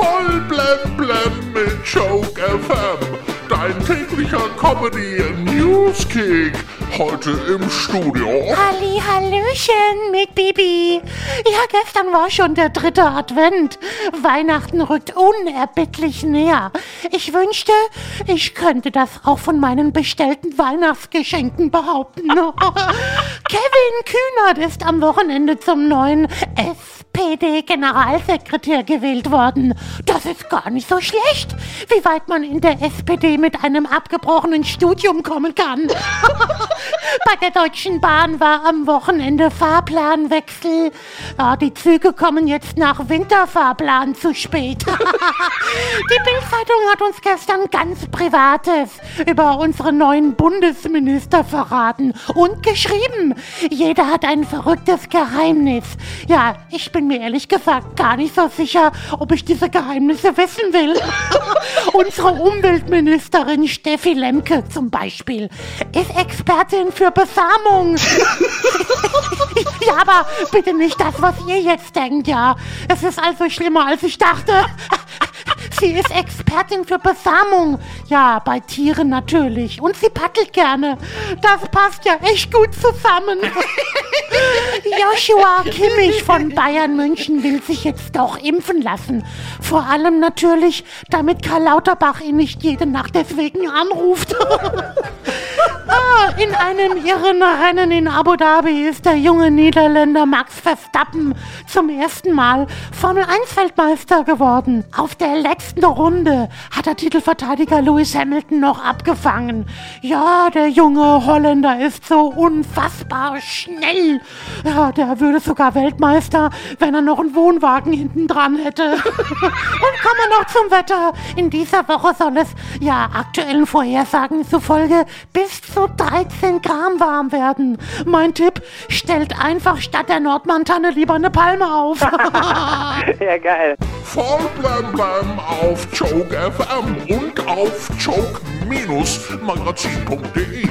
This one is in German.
Voll blem blem mit Joke FM. Dein täglicher Comedy Newskick. Heute im Studio. Halli, Hallöchen mit Bibi. Ja, gestern war schon der dritte Advent. Weihnachten rückt unerbittlich näher. Ich wünschte, ich könnte das auch von meinen bestellten Weihnachtsgeschenken behaupten. Kevin Kühnert ist am Wochenende zum neuen SPD-Generalsekretär gewählt worden. Das ist gar nicht so schlecht, wie weit man in der SPD mit einem abgebrochenen Studium kommen kann. Bei der Deutschen Bahn war am Wochenende Fahrplanwechsel. Ja, die Züge kommen jetzt nach Winterfahrplan zu spät. die Bildzeitung hat uns gestern ganz Privates über unsere neuen Bundesminister verraten und geschrieben. Jeder hat ein verrücktes Geheimnis. Ja, ich bin mir ehrlich gesagt gar nicht so sicher, ob ich diese Geheimnisse wissen will. unsere Umweltministerin Steffi Lemke zum Beispiel ist Expertin für Besamung. ja, aber bitte nicht das, was ihr jetzt denkt, ja. Es ist also schlimmer, als ich dachte. Sie ist Expertin für Besamung. Ja, bei Tieren natürlich. Und sie paddelt gerne. Das passt ja echt gut zusammen. Joshua Kimmich von Bayern München will sich jetzt doch impfen lassen. Vor allem natürlich, damit Karl Lauterbach ihn nicht jede Nacht deswegen anruft. ah, in einem irren Rennen in Abu Dhabi ist der junge Niederländer Max Verstappen zum ersten Mal Formel 1 Weltmeister geworden. Auf der letzten Runde hat der Titelverteidiger Lewis Hamilton noch abgefangen. Ja, der junge Holländer ist so unfassbar schnell. Ja, der würde sogar Weltmeister, wenn er noch einen Wohnwagen hinten dran hätte. Und kommen wir noch zum Wetter. In dieser Woche soll es, ja, aktuellen Vorhersagen zufolge bis zu 13 Gramm warm werden. Mein Tipp, stellt einfach statt der Nordmantanne lieber eine Palme auf. ja, geil. Voll blem blem auf Joke FM und auf joke-magazin.de.